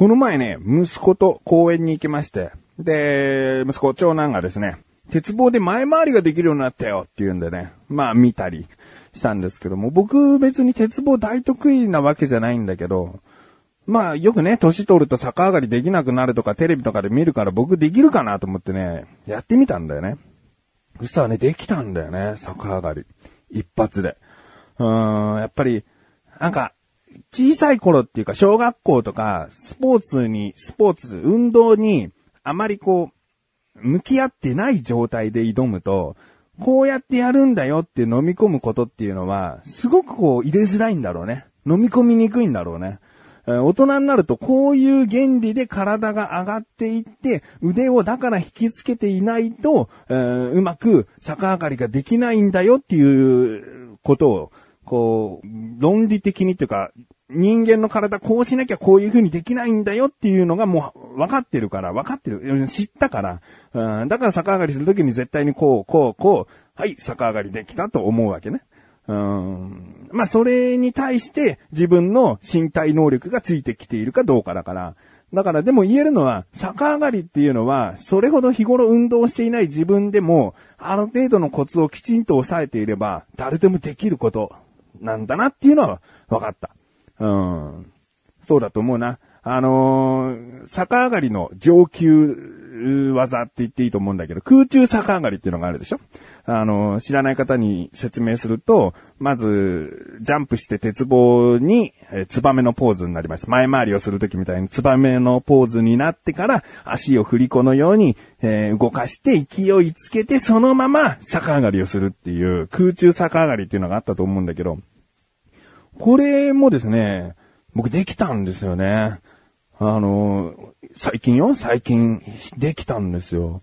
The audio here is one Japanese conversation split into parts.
この前ね、息子と公園に行きまして、で、息子、長男がですね、鉄棒で前回りができるようになったよって言うんでね、まあ見たりしたんですけども、僕別に鉄棒大得意なわけじゃないんだけど、まあよくね、年取ると逆上がりできなくなるとかテレビとかで見るから僕できるかなと思ってね、やってみたんだよね。そしたらね、できたんだよね、逆上がり。一発で。うーん、やっぱり、なんか、小さい頃っていうか、小学校とか、スポーツに、スポーツ、運動に、あまりこう、向き合ってない状態で挑むと、こうやってやるんだよって飲み込むことっていうのは、すごくこう入れづらいんだろうね。飲み込みにくいんだろうね。大人になるとこういう原理で体が上がっていって、腕をだから引きつけていないと、うまく逆上がりができないんだよっていうことを、こう、論理的にっていうか、人間の体こうしなきゃこういう風にできないんだよっていうのがもう分かってるから、分かってる。知ったから。うん、だから逆上がりするときに絶対にこう、こう、こう、はい、逆上がりできたと思うわけね。うん。まあ、それに対して自分の身体能力がついてきているかどうかだから。だからでも言えるのは、逆上がりっていうのは、それほど日頃運動していない自分でも、ある程度のコツをきちんと抑えていれば、誰でもできることなんだなっていうのは分かった。うん。そうだと思うな。あのー、逆上がりの上級技って言っていいと思うんだけど、空中逆上がりっていうのがあるでしょ？あの、知らない方に説明すると、まず、ジャンプして鉄棒に、えー、ツバメのポーズになります。前回りをするときみたいにツバメのポーズになってから、足を振り子のように、えー、動かして勢いつけて、そのまま逆上がりをするっていう、空中逆上がりっていうのがあったと思うんだけど、これもですね、僕できたんですよね。あの、最近よ？最近できたんですよ。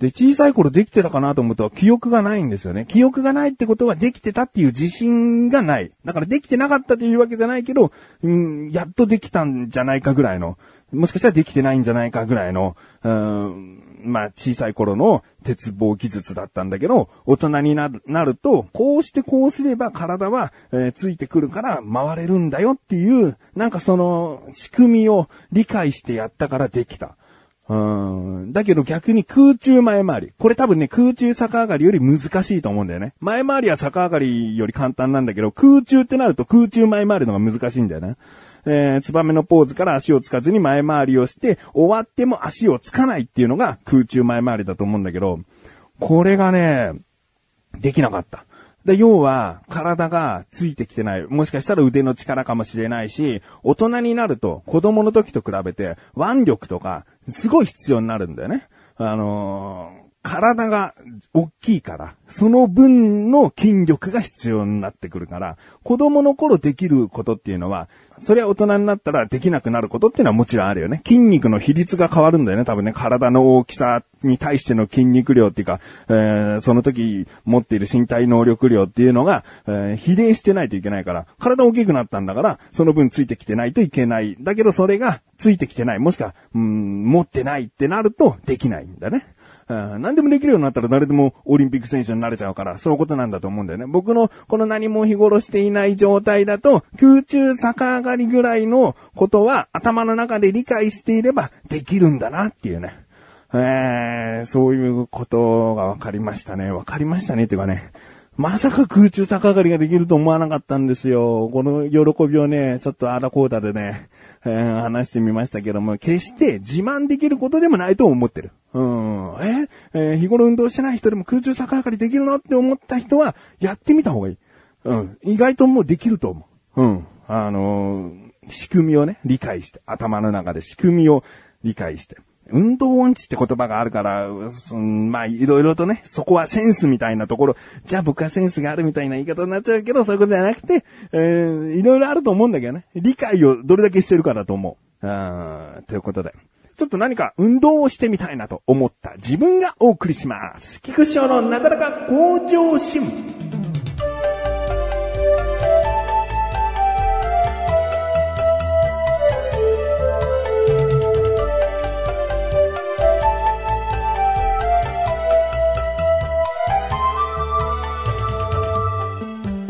で、小さい頃できてたかなと思ったら記憶がないんですよね。記憶がないってことはできてたっていう自信がない。だからできてなかったというわけじゃないけど、うん、やっとできたんじゃないかぐらいの、もしかしたらできてないんじゃないかぐらいの、うん、まあ、小さい頃の鉄棒技術だったんだけど、大人になるなると、こうしてこうすれば体は、えー、ついてくるから回れるんだよっていう、なんかその仕組みを理解してやったからできた。うん。だけど逆に空中前回り。これ多分ね、空中逆上がりより難しいと思うんだよね。前回りは逆上がりより簡単なんだけど、空中ってなると空中前回りのが難しいんだよね。えー、ツバメのポーズから足をつかずに前回りをして、終わっても足をつかないっていうのが空中前回りだと思うんだけど、これがね、できなかった。で、要は、体がついてきてない。もしかしたら腕の力かもしれないし、大人になると、子供の時と比べて、腕力とか、すごい必要になるんだよね。あの体が大きいから、その分の筋力が必要になってくるから、子供の頃できることっていうのは、それは大人になったらできなくなることっていうのはもちろんあるよね。筋肉の比率が変わるんだよね。多分ね、体の大きさに対しての筋肉量っていうか、えー、その時持っている身体能力量っていうのが、えー、比例してないといけないから、体大きくなったんだから、その分ついてきてないといけない。だけどそれがついてきてない。もしくは、うん、持ってないってなるとできないんだね。何でもできるようになったら誰でもオリンピック選手になれちゃうから、そういうことなんだと思うんだよね。僕のこの何も日頃していない状態だと、空中逆上がりぐらいのことは頭の中で理解していればできるんだなっていうね。えー、そういうことが分かりましたね。分かりましたねっていうかね。まさか空中逆上がりができると思わなかったんですよ。この喜びをね、ちょっとあらこうだでね、えー、話してみましたけども、決して自慢できることでもないと思ってる。うん。ええー、日頃運動してない人でも空中逆上がりできるのって思った人は、やってみた方がいい。うん。意外ともうできると思う。うん。あのー、仕組みをね、理解して、頭の中で仕組みを理解して。運動音痴って言葉があるから、うん、まあ、いろいろとね、そこはセンスみたいなところ、じゃあ僕はセンスがあるみたいな言い方になっちゃうけど、そういうことじゃなくて、えー、いろいろあると思うんだけどね。理解をどれだけしてるかだと思う。あということで。ちょっと何か運動をしてみたいなと思った自分がお送りします。菊師匠のなかなか向上心。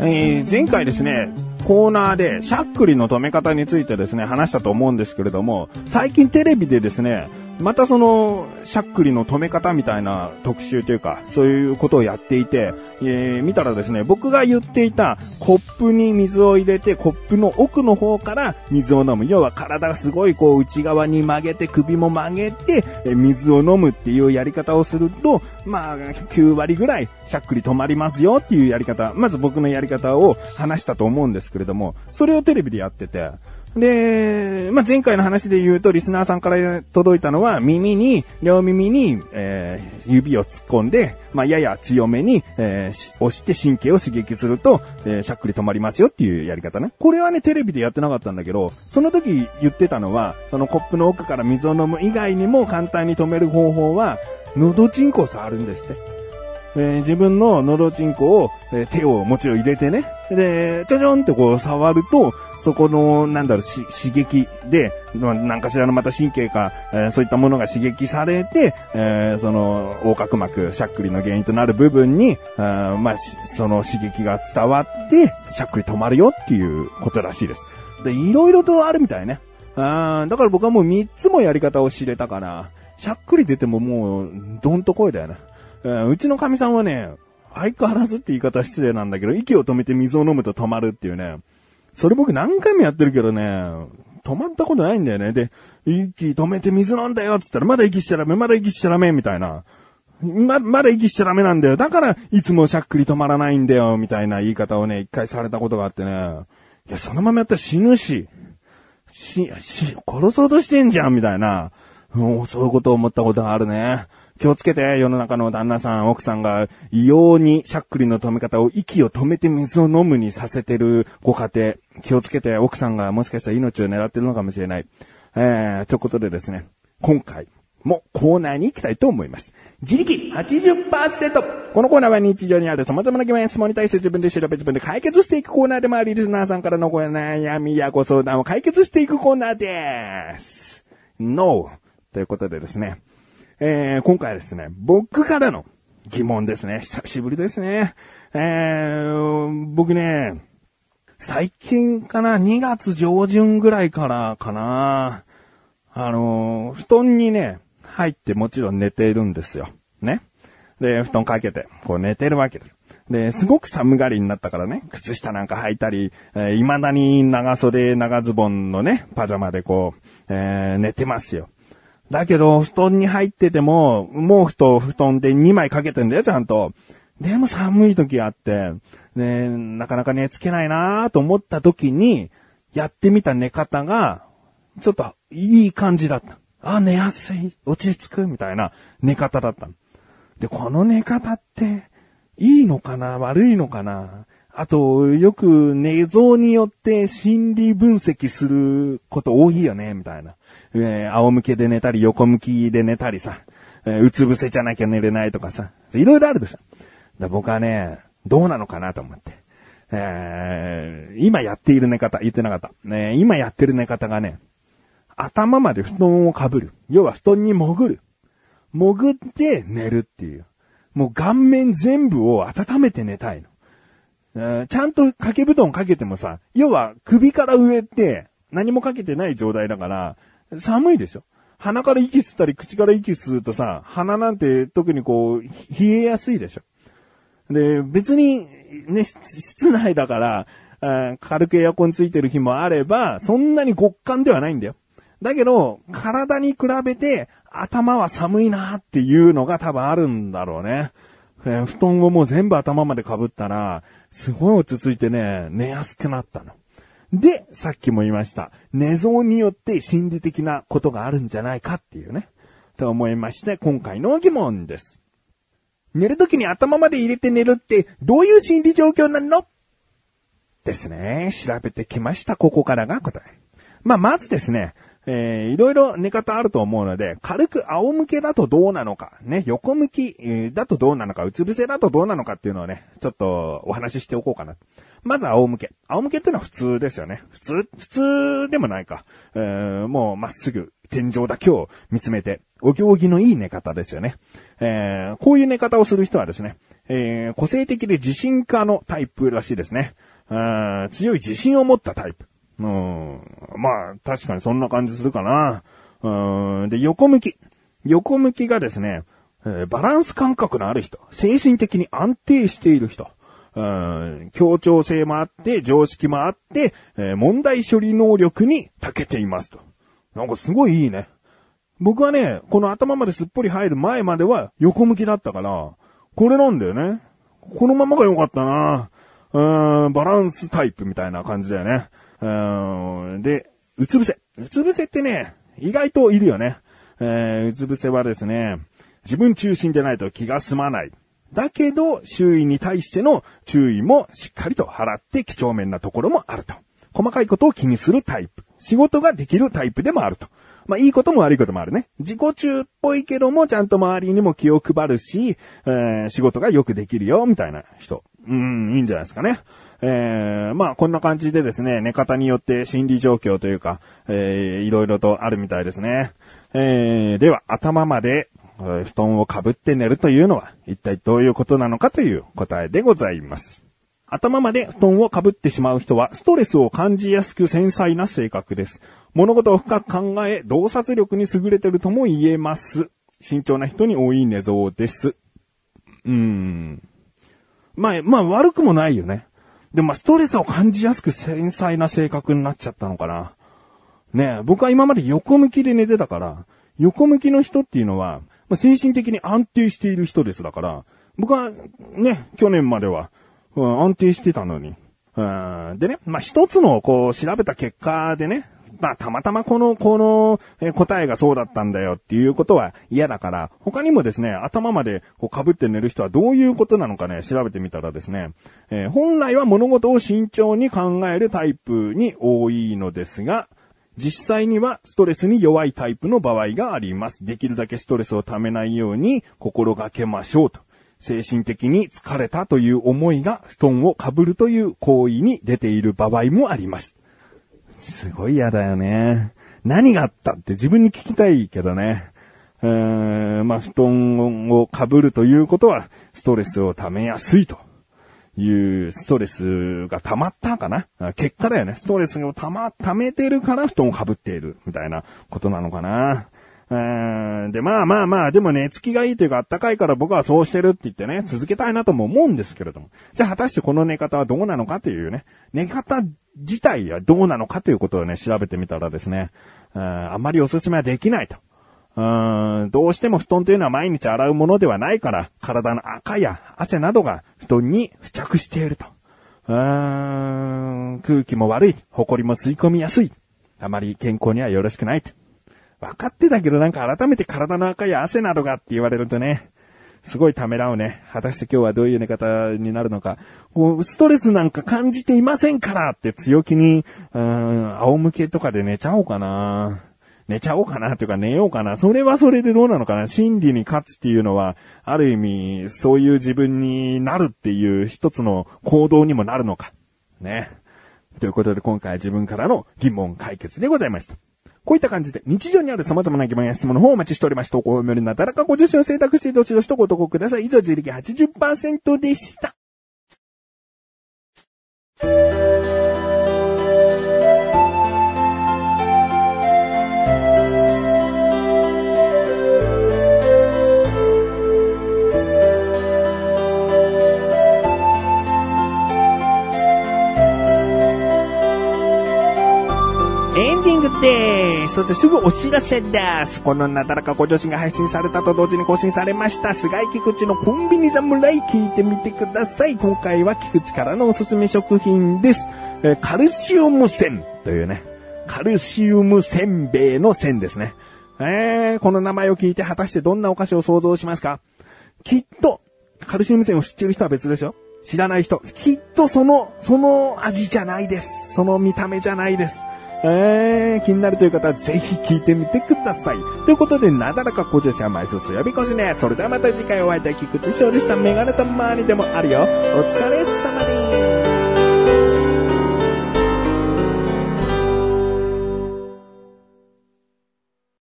えー、前回ですね、コーナーで、しゃっくりの止め方についてですね、話したと思うんですけれども、最近テレビでですね、またその、しゃっくりの止め方みたいな特集というか、そういうことをやっていて、えー、見たらですね、僕が言っていたコップに水を入れて、コップの奥の方から水を飲む。要は体がすごいこう内側に曲げて、首も曲げて、え水を飲むっていうやり方をすると、まあ、9割ぐらいしゃっくり止まりますよっていうやり方。まず僕のやり方を話したと思うんですけれども、それをテレビでやってて、で、まあ、前回の話で言うと、リスナーさんから届いたのは、耳に、両耳に、えー、指を突っ込んで、まあ、やや強めに、えー、押して神経を刺激すると、えー、しゃっくり止まりますよっていうやり方ね。これはね、テレビでやってなかったんだけど、その時言ってたのは、そのコップの奥から水を飲む以外にも簡単に止める方法は、喉チンコを触るんですって。えー、自分の喉チンコを、えー、手をもちろん入れてね。で、ちょちょんってこう触ると、そこの、なんだろう、刺激で、なんかしらのまた神経か、えー、そういったものが刺激されて、えー、その、横隔膜、しゃっくりの原因となる部分に、あまあ、その刺激が伝わって、しゃっくり止まるよっていうことらしいです。で、いろいろとあるみたいね。あだから僕はもう3つもやり方を知れたから、しゃっくり出てももう、どんと声だよね。うちの神さんはね、相変わらずって言い方失礼なんだけど、息を止めて水を飲むと止まるっていうね。それ僕何回もやってるけどね、止まったことないんだよね。で、息止めて水飲んだよっつったら、まだ息しちゃダメ、まだ息しちゃダメ、みたいな。ま、まだ息しちゃダメなんだよ。だから、いつもしゃっくり止まらないんだよ、みたいな言い方をね、一回されたことがあってね。いや、そのままやったら死ぬし、し、し、殺そうとしてんじゃん、みたいな。もう、そういうことを思ったことがあるね。気をつけて、世の中の旦那さん、奥さんが異様にしゃっくりの止め方を息を止めて水を飲むにさせてるご家庭、気をつけて、奥さんがもしかしたら命を狙ってるのかもしれない。えー、ということでですね、今回もコーナーに行きたいと思います。自力80%このコーナーは日常にある様々な疑問や質問に対して自分で調べ自分で解決していくコーナーでもあり、リスナーさんからのご悩みやご相談を解決していくコーナーです。No! ということでですね、えー、今回はですね、僕からの疑問ですね。久しぶりですね。えー、僕ね、最近かな、2月上旬ぐらいからかな、あの布団にね、入ってもちろん寝てるんですよ。ね。で、布団かけて、こう寝てるわけです。で、すごく寒がりになったからね、靴下なんか履いたり、えー、未だに長袖、長ズボンのね、パジャマでこう、えー、寝てますよ。だけど、布団に入ってても、毛布と布団で2枚かけてんだよ、ちゃんと。でも寒い時あって、ね、なかなか寝つけないなと思った時に、やってみた寝方が、ちょっといい感じだった。あ、寝やすい、落ち着く、みたいな寝方だった。で、この寝方って、いいのかな悪いのかなあと、よく寝相によって心理分析すること多いよね、みたいな。えー、仰向けで寝たり、横向きで寝たりさ、えー、うつ伏せじゃなきゃ寝れないとかさ、いろいろあるでしょ。だ僕はね、どうなのかなと思って。えー、今やっている寝方、言ってなかった。ね、今やってる寝方がね、頭まで布団をかぶる。要は布団に潜る。潜って寝るっていう。もう顔面全部を温めて寝たいの。えー、ちゃんと掛け布団かけてもさ、要は首から上って何もかけてない状態だから、寒いでしょ鼻から息吸ったり口から息吸うとさ、鼻なんて特にこう、冷えやすいでしょ。で、別に、ね、室内だから、軽くエアコンついてる日もあれば、そんなに極寒ではないんだよ。だけど、体に比べて頭は寒いなっていうのが多分あるんだろうね。え布団をもう全部頭まで被ったら、すごい落ち着いてね、寝やすくなったの。で、さっきも言いました。寝相によって心理的なことがあるんじゃないかっていうね。と思いまして、今回の疑問です。寝るときに頭まで入れて寝るってどういう心理状況なの？ですね。調べてきました。ここからが答え。まあ、まずですね、えー、いろいろ寝方あると思うので、軽く仰向けだとどうなのか、ね、横向き、だとどうなのか、うつ伏せだとどうなのかっていうのをね、ちょっとお話ししておこうかな。まず仰向け。仰向けってのは普通ですよね。普通、普通でもないか。えー、もうまっすぐ天井だけを見つめて、お行儀のいい寝方ですよね。えー、こういう寝方をする人はですね、えー、個性的で自信家のタイプらしいですね。強い自信を持ったタイプ。うん、まあ、確かにそんな感じするかな。うん、で、横向き。横向きがですね、えー、バランス感覚のある人。精神的に安定している人。うん、協調性もあって、常識もあって、えー、問題処理能力に長けていますと。なんかすごいいいね。僕はね、この頭まですっぽり入る前までは横向きだったから、これなんだよね。このままが良かったな。うん、バランスタイプみたいな感じだよね。うん、で、うつ伏せ。うつ伏せってね、意外といるよね。えー、うつ伏せはですね、自分中心でないと気が済まない。だけど、周囲に対しての注意もしっかりと払って几帳面なところもあると。細かいことを気にするタイプ。仕事ができるタイプでもあると。まあ、いいことも悪いこともあるね。自己中っぽいけども、ちゃんと周りにも気を配るし、えー、仕事がよくできるよ、みたいな人。うん、いいんじゃないですかね。えー、まあ、こんな感じでですね、寝方によって心理状況というか、えー、いろいろとあるみたいですね。えー、では、頭まで、布団をかぶって寝るというのは、一体どういうことなのかという答えでございます。頭まで布団をかぶってしまう人は、ストレスを感じやすく繊細な性格です。物事を深く考え、洞察力に優れてるとも言えます。慎重な人に多い寝相です。うーん。まあ、まあ悪くもないよね。でもまあストレスを感じやすく繊細な性格になっちゃったのかな。ね僕は今まで横向きで寝てたから、横向きの人っていうのは、まあ、精神的に安定している人ですだから、僕はね、去年までは、うん、安定してたのに。うん、でね、まあ、一つのこう調べた結果でね、まあ、たまたまこの、この、え答えがそうだったんだよっていうことは嫌だから、他にもですね、頭までこう被って寝る人はどういうことなのかね、調べてみたらですね、えー、本来は物事を慎重に考えるタイプに多いのですが、実際にはストレスに弱いタイプの場合があります。できるだけストレスを溜めないように心がけましょうと。精神的に疲れたという思いが布団をかぶるという行為に出ている場合もあります。すごい嫌だよね。何があったって自分に聞きたいけどね。うーん、まあ、布団を被るということは、ストレスを溜めやすいというストレスが溜まったかな結果だよね。ストレスを溜ま、溜めてるから布団を被っているみたいなことなのかな。うんで、まあまあまあ、でもね、つきがいいというか、あったかいから僕はそうしてるって言ってね、続けたいなとも思うんですけれども。じゃあ果たしてこの寝方はどうなのかというね、寝方自体はどうなのかということをね、調べてみたらですね、あんまりおすすめはできないと。うんどうしても布団というのは毎日洗うものではないから、体の赤や汗などが布団に付着していると。うーん空気も悪い、埃も吸い込みやすい。あまり健康にはよろしくないと。分かってたけどなんか改めて体の赤や汗などがって言われるとね、すごいためらうね。果たして今日はどういう寝方になるのか。こう、ストレスなんか感じていませんからって強気に、うん、仰向けとかで寝ちゃおうかな。寝ちゃおうかなというか寝ようかな。それはそれでどうなのかな。心理に勝つっていうのは、ある意味、そういう自分になるっていう一つの行動にもなるのか。ね。ということで今回は自分からの疑問解決でございました。こういった感じで、日常にある様々な疑問や質問の方をお待ちしております。投稿を読めるなだらかご自身を選択してどしどしとご投稿ください。以上、自力80%でした。エンディングです。そしてすぐお知らせです。このなだらかご女子が配信されたと同時に更新されました、菅井菊池のコンビニ侍聞いてみてください。今回は菊池からのおすすめ食品です。えカルシウム線というね、カルシウムせんべいの線ですね。えー、この名前を聞いて果たしてどんなお菓子を想像しますか？きっと、カルシウム線を知ってる人は別でしょ？知らない人。きっとその、その味じゃないです。その見た目じゃないです。えー、気になるという方はぜひ聞いてみてください。ということで、なだらか小女子は毎週水曜日越しね。それではまた次回お会いいたい菊池勝利したメガネと周りでもあるよ。お疲れ様です。